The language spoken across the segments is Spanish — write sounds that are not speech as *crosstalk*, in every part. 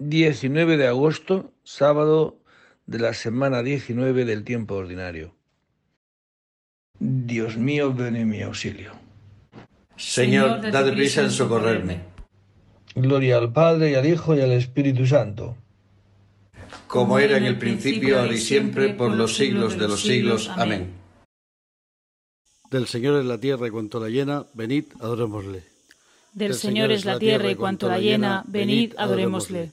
19 de agosto, sábado de la semana 19 del tiempo ordinario. Dios mío, ven en mi auxilio. Señor, dad prisa en socorrerme. Gloria al Padre y al Hijo y al Espíritu Santo. Como era en el principio, ahora y siempre, por los siglos de los siglos. Amén. Del Señor es la tierra y cuanto la llena, venid, adorémosle. Del Señor es la tierra y cuanto la llena, venid, adorémosle.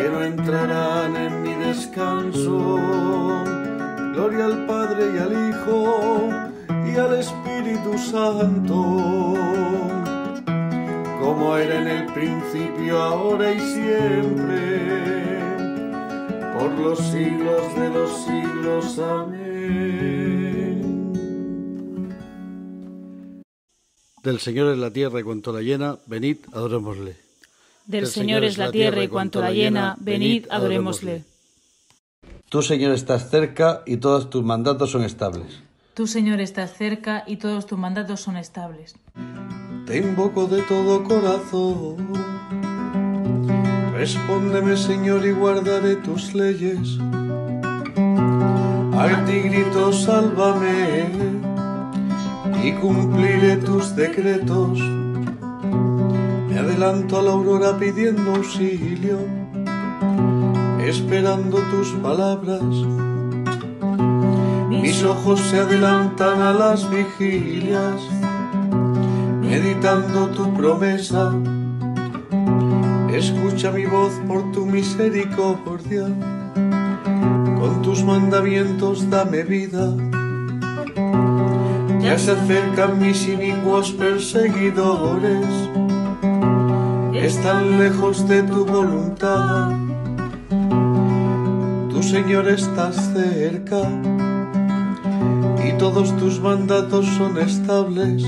que no entrarán en mi descanso. Gloria al Padre y al Hijo y al Espíritu Santo, como era en el principio, ahora y siempre por los siglos de los siglos. Amén. Del Señor es la tierra y cuanto la llena, venid, adorémosle. Del Señor es la tierra y cuanto la llena, venid, adorémosle. Tú, Señor, estás cerca y todos tus mandatos son estables. Tú, Señor, estás cerca y todos tus mandatos son estables. Te invoco de todo corazón Respóndeme, Señor, y guardaré tus leyes. Al ti grito, sálvame, y cumpliré tus decretos. Adelanto a la aurora pidiendo auxilio, esperando tus palabras. Mis ojos se adelantan a las vigilias, meditando tu promesa Escucha mi voz por tu misericordia, con tus mandamientos dame vida. Ya se acercan mis inicuos perseguidores, están lejos de tu voluntad. Tu Señor estás cerca y todos tus mandatos son estables.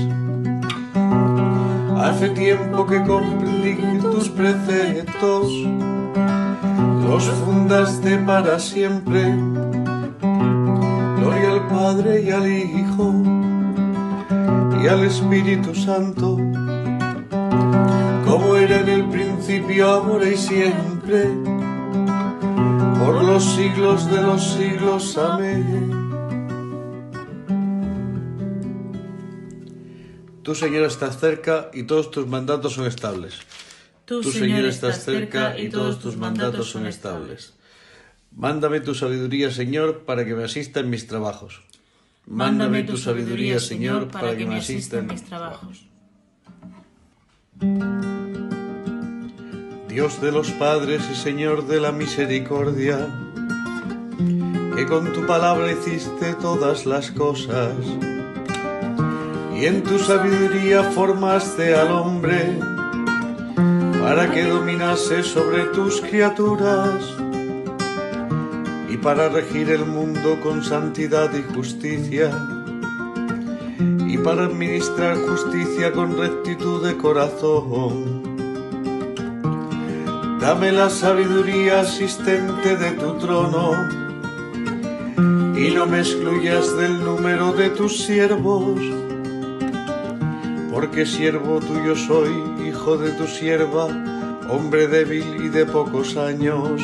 Hace tiempo que comprendí tus preceptos, los fundaste para siempre. Gloria al Padre y al Hijo y al Espíritu Santo, como era en el principio, ahora y siempre, por los siglos de los siglos. Amén. Tú, Señor, estás cerca y todos tus mandatos son estables. Tú, Señor, estás cerca y todos tus mandatos son estables. Mándame tu sabiduría, Señor, para que me asista en mis trabajos. Mándame tu sabiduría, Señor, para que me asista en mis trabajos. Dios de los padres y Señor de la misericordia, que con tu palabra hiciste todas las cosas y en tu sabiduría formaste al hombre para que dominase sobre tus criaturas y para regir el mundo con santidad y justicia y para administrar justicia con rectitud de corazón. Dame la sabiduría asistente de tu trono y no me excluyas del número de tus siervos, porque siervo tuyo soy, hijo de tu sierva, hombre débil y de pocos años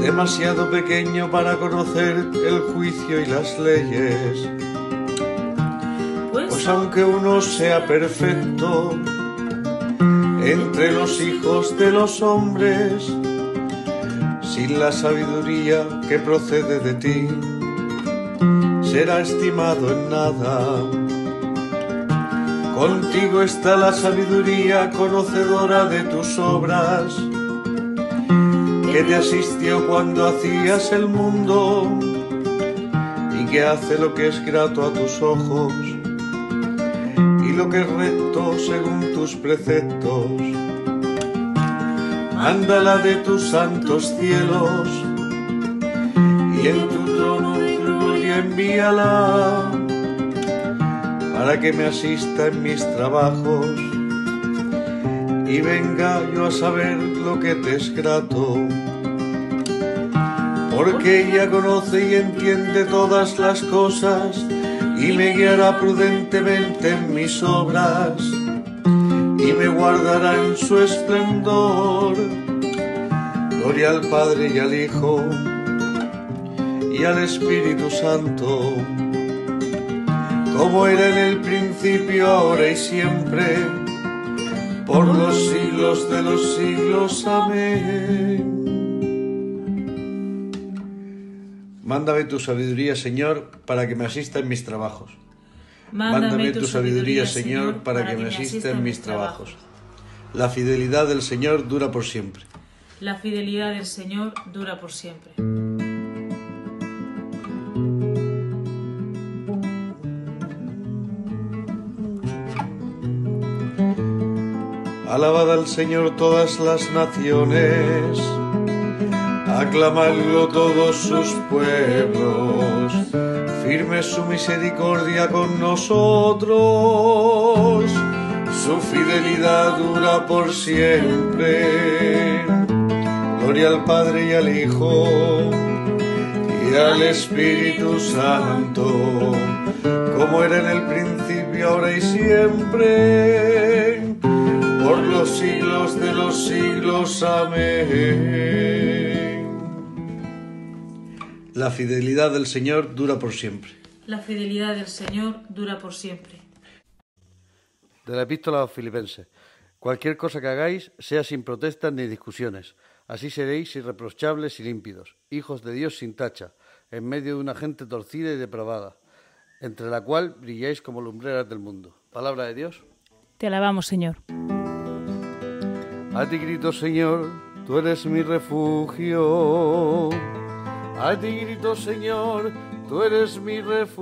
demasiado pequeño para conocer el juicio y las leyes. Aunque uno sea perfecto entre los hijos de los hombres, sin la sabiduría que procede de ti, será estimado en nada. Contigo está la sabiduría conocedora de tus obras que te asistió cuando hacías el mundo y que hace lo que es grato a tus ojos lo que es recto según tus preceptos. Mándala de tus santos cielos y en tu trono gloria envíala para que me asista en mis trabajos y venga yo a saber lo que te es grato. Porque ella conoce y entiende todas las cosas y me guiará prudentemente en mis obras y me guardará en su esplendor. Gloria al Padre y al Hijo y al Espíritu Santo, como era en el principio, ahora y siempre por los siglos de los siglos. Amén. Mándame tu sabiduría, Señor, para que me asista en mis trabajos. Mándame tu sabiduría, Señor, para que me asista en mis trabajos. La fidelidad del Señor dura por siempre. La fidelidad del Señor dura por siempre. Alabad al Señor todas las naciones, aclamadlo todos sus pueblos, firme su misericordia con nosotros, su fidelidad dura por siempre. Gloria al Padre y al Hijo y al Espíritu Santo, como era en el principio, ahora y siempre por los siglos de los siglos. Amén. La fidelidad del Señor dura por siempre. La fidelidad del Señor dura por siempre. De la epístola a los filipenses. Cualquier cosa que hagáis, sea sin protestas ni discusiones. Así seréis irreprochables y límpidos, hijos de Dios sin tacha, en medio de una gente torcida y depravada, entre la cual brilláis como lumbreras del mundo. Palabra de Dios. Te alabamos, Señor. A ti grito, Señor, tú eres mi refugio. A ti grito, Señor, tú eres mi refugio.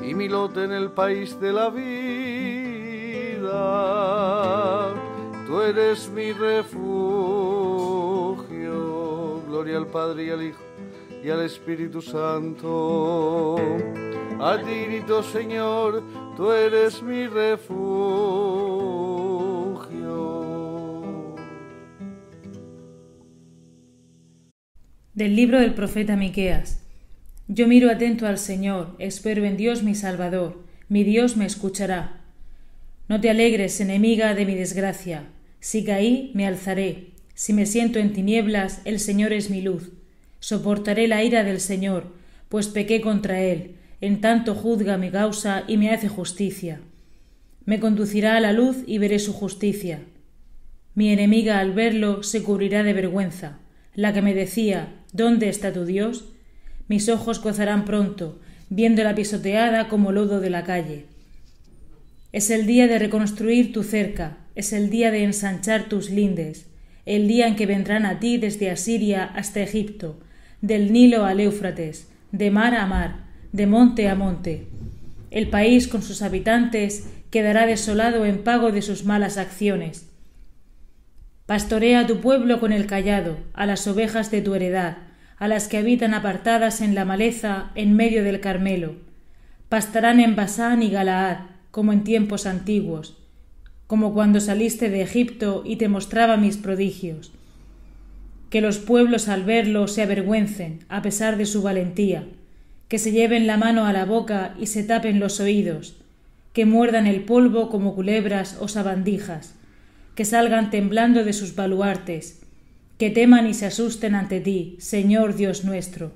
Y mi lote en el país de la vida. Tú eres mi refugio. Gloria al Padre y al Hijo y al Espíritu Santo. A ti grito, Señor, tú eres mi refugio. Del libro del profeta Miqueas. Yo miro atento al Señor, espero en Dios mi Salvador, mi Dios me escuchará. No te alegres, enemiga de mi desgracia. Si caí, me alzaré. Si me siento en tinieblas, el Señor es mi luz. Soportaré la ira del Señor, pues pequé contra él en tanto juzga mi causa y me hace justicia. Me conducirá a la luz y veré su justicia. Mi enemiga al verlo se cubrirá de vergüenza. La que me decía ¿Dónde está tu Dios? Mis ojos gozarán pronto, viendo la pisoteada como lodo de la calle. Es el día de reconstruir tu cerca, es el día de ensanchar tus lindes, el día en que vendrán a ti desde Asiria hasta Egipto, del Nilo al Éufrates, de mar a mar, de monte a monte. El país con sus habitantes quedará desolado en pago de sus malas acciones. Pastorea a tu pueblo con el callado, a las ovejas de tu heredad, a las que habitan apartadas en la maleza en medio del Carmelo. Pastarán en Basán y Galaad, como en tiempos antiguos, como cuando saliste de Egipto y te mostraba mis prodigios. Que los pueblos al verlo se avergüencen, a pesar de su valentía, que se lleven la mano a la boca y se tapen los oídos, que muerdan el polvo como culebras o sabandijas, que salgan temblando de sus baluartes, que teman y se asusten ante ti, Señor Dios nuestro.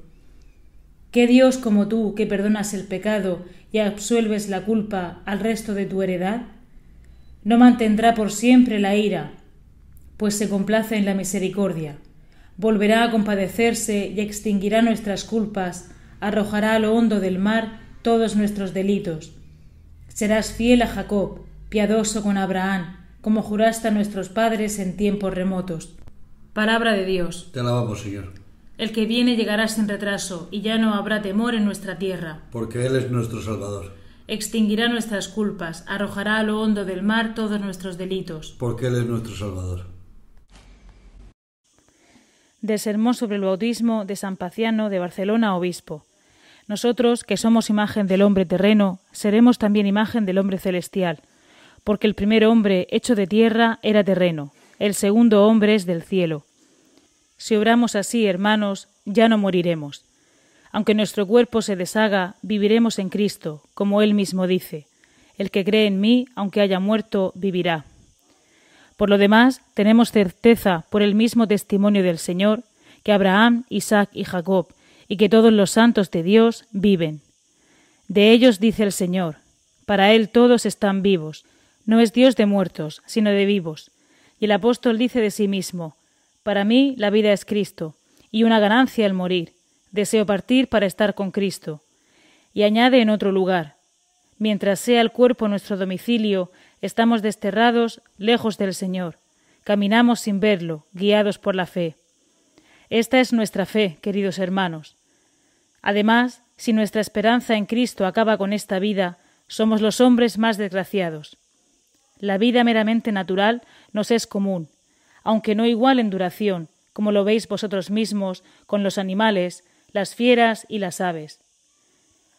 ¿Qué Dios como tú que perdonas el pecado y absuelves la culpa al resto de tu heredad? No mantendrá por siempre la ira, pues se complace en la misericordia. Volverá a compadecerse y extinguirá nuestras culpas, arrojará a lo hondo del mar todos nuestros delitos. Serás fiel a Jacob, piadoso con Abraham, como juraste a nuestros padres en tiempos remotos. Palabra de Dios. Te alabamos, Señor. El que viene llegará sin retraso, y ya no habrá temor en nuestra tierra. Porque Él es nuestro Salvador. Extinguirá nuestras culpas, arrojará a lo hondo del mar todos nuestros delitos. Porque Él es nuestro Salvador. Del sermón sobre el bautismo de San Paciano de Barcelona, obispo. Nosotros, que somos imagen del hombre terreno, seremos también imagen del hombre celestial, porque el primer hombre hecho de tierra era terreno, el segundo hombre es del cielo. Si obramos así, hermanos, ya no moriremos. Aunque nuestro cuerpo se deshaga, viviremos en Cristo, como Él mismo dice. El que cree en mí, aunque haya muerto, vivirá. Por lo demás, tenemos certeza por el mismo testimonio del Señor, que Abraham, Isaac y Jacob, y que todos los santos de Dios viven. De ellos dice el Señor, para Él todos están vivos, no es Dios de muertos, sino de vivos. Y el apóstol dice de sí mismo, Para mí la vida es Cristo, y una ganancia el morir. Deseo partir para estar con Cristo. Y añade en otro lugar, Mientras sea el cuerpo nuestro domicilio, estamos desterrados lejos del Señor. Caminamos sin verlo, guiados por la fe. Esta es nuestra fe, queridos hermanos. Además, si nuestra esperanza en Cristo acaba con esta vida, somos los hombres más desgraciados. La vida meramente natural nos es común, aunque no igual en duración, como lo veis vosotros mismos con los animales, las fieras y las aves.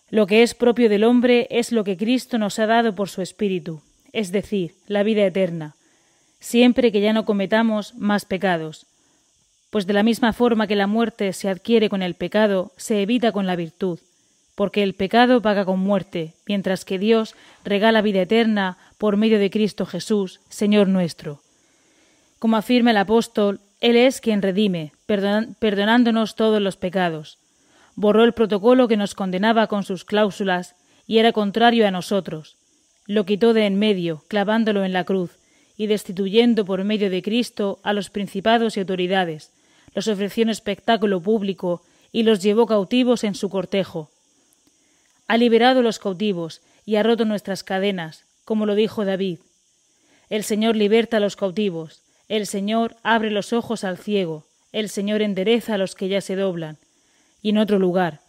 Lo que es propio del hombre es lo que Cristo nos ha dado por su Espíritu, es decir, la vida eterna, siempre que ya no cometamos más pecados, pues de la misma forma que la muerte se adquiere con el pecado, se evita con la virtud, porque el pecado paga con muerte, mientras que Dios regala vida eterna por medio de Cristo Jesús, Señor nuestro. Como afirma el apóstol, Él es quien redime, perdonándonos todos los pecados. Borró el protocolo que nos condenaba con sus cláusulas y era contrario a nosotros. Lo quitó de en medio, clavándolo en la cruz, y destituyendo por medio de Cristo a los principados y autoridades, los ofreció en espectáculo público y los llevó cautivos en su cortejo ha liberado los cautivos y ha roto nuestras cadenas, como lo dijo David. El Señor liberta a los cautivos, el Señor abre los ojos al ciego, el Señor endereza a los que ya se doblan. Y en otro lugar,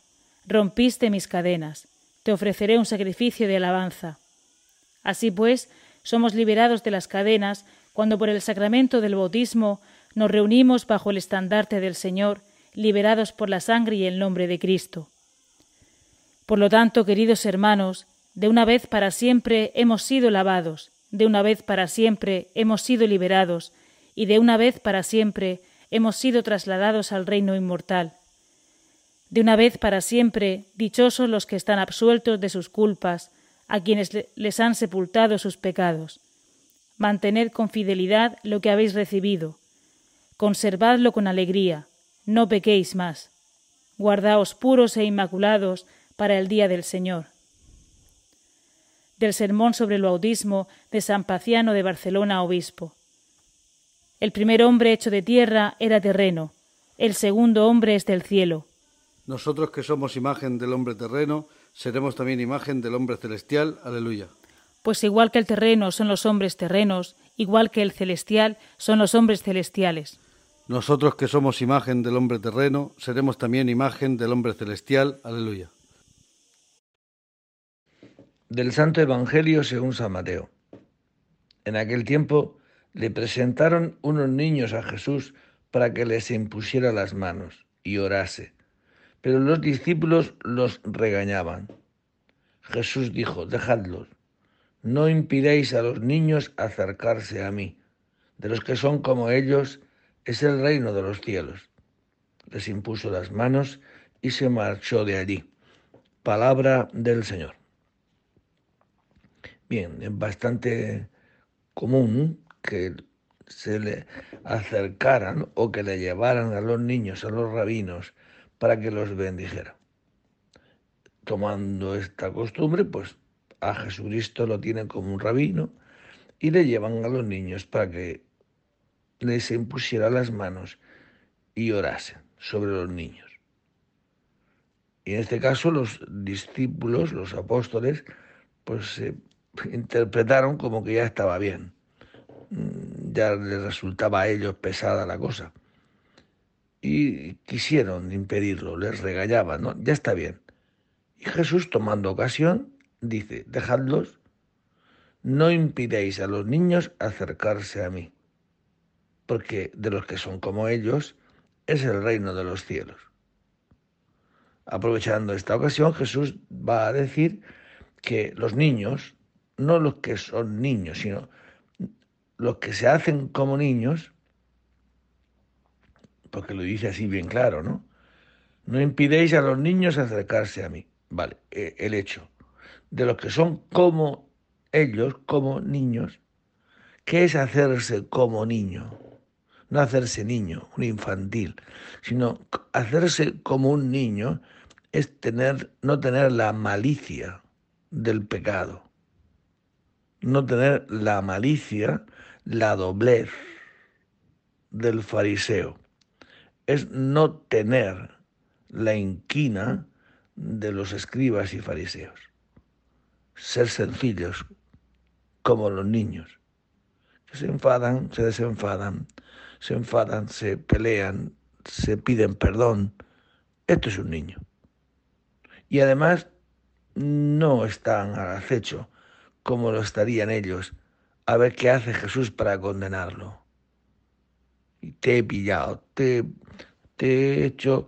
rompiste mis cadenas, te ofreceré un sacrificio de alabanza. Así pues, somos liberados de las cadenas cuando por el sacramento del bautismo nos reunimos bajo el estandarte del Señor, liberados por la sangre y el nombre de Cristo. Por lo tanto, queridos hermanos, de una vez para siempre hemos sido lavados, de una vez para siempre hemos sido liberados, y de una vez para siempre hemos sido trasladados al reino inmortal. De una vez para siempre, dichosos los que están absueltos de sus culpas, a quienes les han sepultado sus pecados. Mantened con fidelidad lo que habéis recibido. Conservadlo con alegría, no pequéis más. Guardaos puros e inmaculados para el día del Señor. Del sermón sobre el bautismo de San Paciano de Barcelona, obispo. El primer hombre hecho de tierra era terreno, el segundo hombre es del cielo. Nosotros que somos imagen del hombre terreno, seremos también imagen del hombre celestial. Aleluya. Pues igual que el terreno son los hombres terrenos, igual que el celestial son los hombres celestiales. Nosotros que somos imagen del hombre terreno, seremos también imagen del hombre celestial. Aleluya. Del Santo Evangelio según San Mateo. En aquel tiempo le presentaron unos niños a Jesús para que les impusiera las manos y orase. Pero los discípulos los regañaban. Jesús dijo, dejadlos, no impidáis a los niños acercarse a mí. De los que son como ellos es el reino de los cielos. Les impuso las manos y se marchó de allí. Palabra del Señor. Bien, es bastante común que se le acercaran o que le llevaran a los niños, a los rabinos, para que los bendijera. Tomando esta costumbre, pues a Jesucristo lo tienen como un rabino y le llevan a los niños para que les impusiera las manos y orasen sobre los niños. Y en este caso los discípulos, los apóstoles, pues se *laughs* interpretaron como que ya estaba bien. Mm, ya les resultaba a ellos pesada la cosa. Y quisieron impedirlo, les regañaban. Ya está bien. Y Jesús, tomando ocasión, dice, dejadlos, no impidéis a los niños acercarse a mí, porque de los que son como ellos es el reino de los cielos. Aprovechando esta ocasión, Jesús va a decir que los niños no los que son niños, sino los que se hacen como niños, porque lo dice así bien claro, ¿no? No impidéis a los niños acercarse a mí. Vale, e, el hecho de los que son como ellos, como niños, ¿qué es hacerse como niño? No hacerse niño, un infantil, sino hacerse como un niño es tener, no tener la malicia del pecado no tener la malicia, la doblez del fariseo. Es no tener la inquina de los escribas y fariseos. Ser sencillos como los niños, que se enfadan, se desenfadan, se enfadan, se pelean, se piden perdón. Esto es un niño. Y además no están al acecho como lo estarían ellos, a ver qué hace Jesús para condenarlo. Y te he pillado, te, he hecho,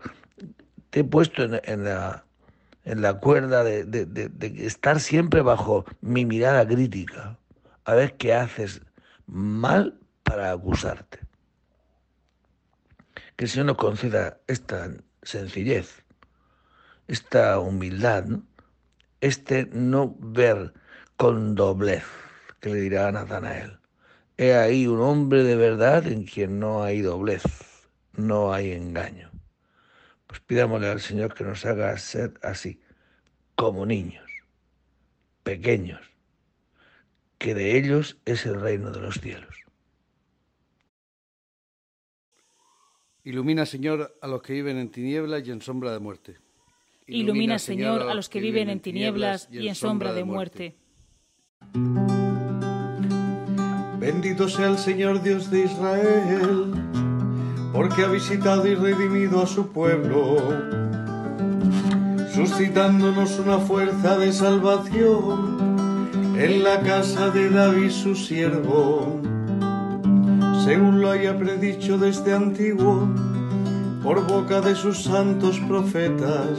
te he puesto en, la, en la cuerda de, de estar siempre bajo mi mirada crítica, a ver qué haces mal para acusarte. Que el Señor nos conceda esta sencillez, esta humildad, este no ver con doblez, que le dirá a Natanael. He ahí un hombre de verdad en quien no hay doblez, no hay engaño. Pues pidámosle al Señor que nos haga ser así, como niños, pequeños, que de ellos es el reino de los cielos. Ilumina, Señor, a los que viven en tinieblas y en sombra de muerte. Ilumina, Señor, a los que viven en tinieblas y en sombra de muerte. Bendito sea el Señor Dios de Israel, porque ha visitado y redimido a su pueblo, suscitándonos una fuerza de salvación en la casa de David su siervo, según lo haya predicho desde antiguo por boca de sus santos profetas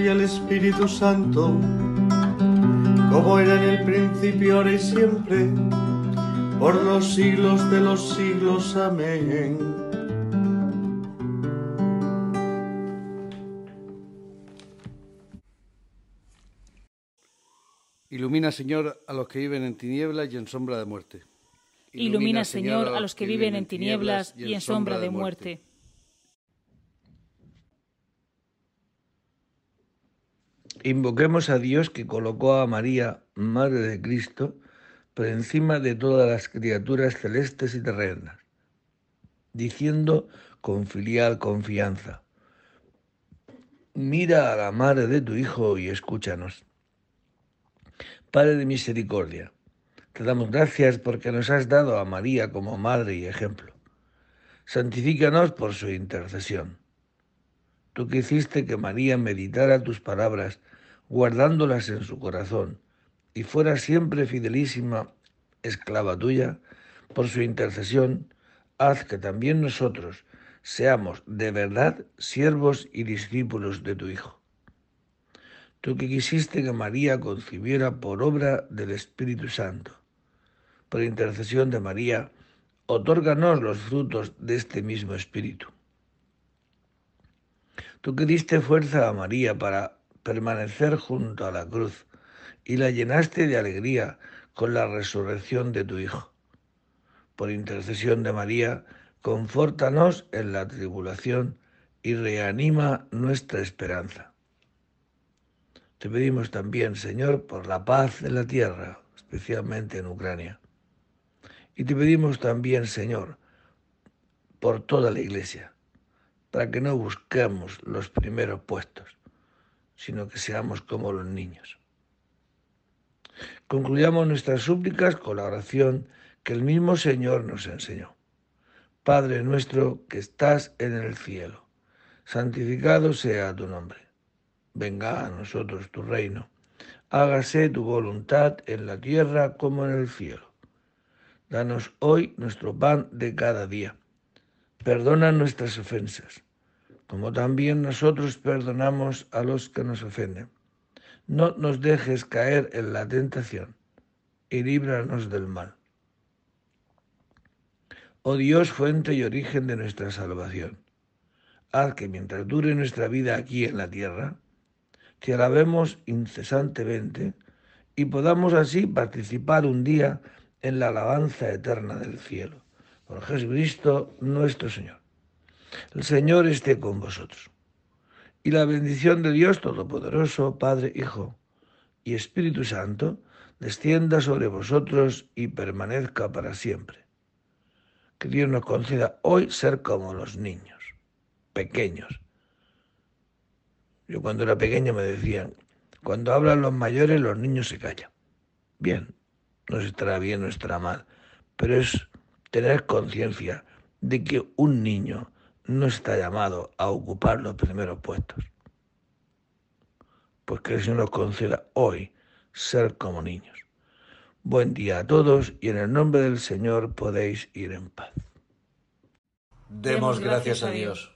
y al Espíritu Santo, como era en el principio, ahora y siempre, por los siglos de los siglos. Amén. Ilumina, Señor, a los que viven en tinieblas y en sombra de muerte. Ilumina, Señor, a los que viven en tinieblas y en sombra de muerte. Invoquemos a Dios que colocó a María, Madre de Cristo, por encima de todas las criaturas celestes y terrenas, diciendo con filial confianza, mira a la madre de tu Hijo y escúchanos. Padre de misericordia, te damos gracias porque nos has dado a María como madre y ejemplo. Santifícanos por su intercesión. Tú que hiciste que María meditara tus palabras, guardándolas en su corazón, y fuera siempre fidelísima esclava tuya, por su intercesión, haz que también nosotros seamos de verdad siervos y discípulos de tu Hijo. Tú que quisiste que María concibiera por obra del Espíritu Santo, por intercesión de María, otórganos los frutos de este mismo Espíritu. Tú que diste fuerza a María para permanecer junto a la cruz y la llenaste de alegría con la resurrección de tu Hijo. Por intercesión de María, confórtanos en la tribulación y reanima nuestra esperanza. Te pedimos también, Señor, por la paz de la tierra, especialmente en Ucrania. Y te pedimos también, Señor, por toda la Iglesia, para que no busquemos los primeros puestos, sino que seamos como los niños. Concluyamos nuestras súplicas con la oración que el mismo Señor nos enseñó. Padre nuestro que estás en el cielo, santificado sea tu nombre. Venga a nosotros tu reino. Hágase tu voluntad en la tierra como en el cielo. Danos hoy nuestro pan de cada día. Perdona nuestras ofensas, como también nosotros perdonamos a los que nos ofenden. No nos dejes caer en la tentación y líbranos del mal. Oh Dios, fuente y origen de nuestra salvación, haz que mientras dure nuestra vida aquí en la tierra, te alabemos incesantemente y podamos así participar un día en la alabanza eterna del cielo. Por Jesucristo nuestro Señor. El Señor esté con vosotros. Y la bendición de Dios Todopoderoso, Padre, Hijo y Espíritu Santo, descienda sobre vosotros y permanezca para siempre. Que Dios nos conceda hoy ser como los niños, pequeños. Yo cuando era pequeño me decían, cuando hablan los mayores los niños se callan. Bien, no estará bien, no estará mal, pero es tener conciencia de que un niño no está llamado a ocupar los primeros puestos. Pues que el Señor nos conceda hoy ser como niños. Buen día a todos y en el nombre del Señor podéis ir en paz. Demos gracias a Dios.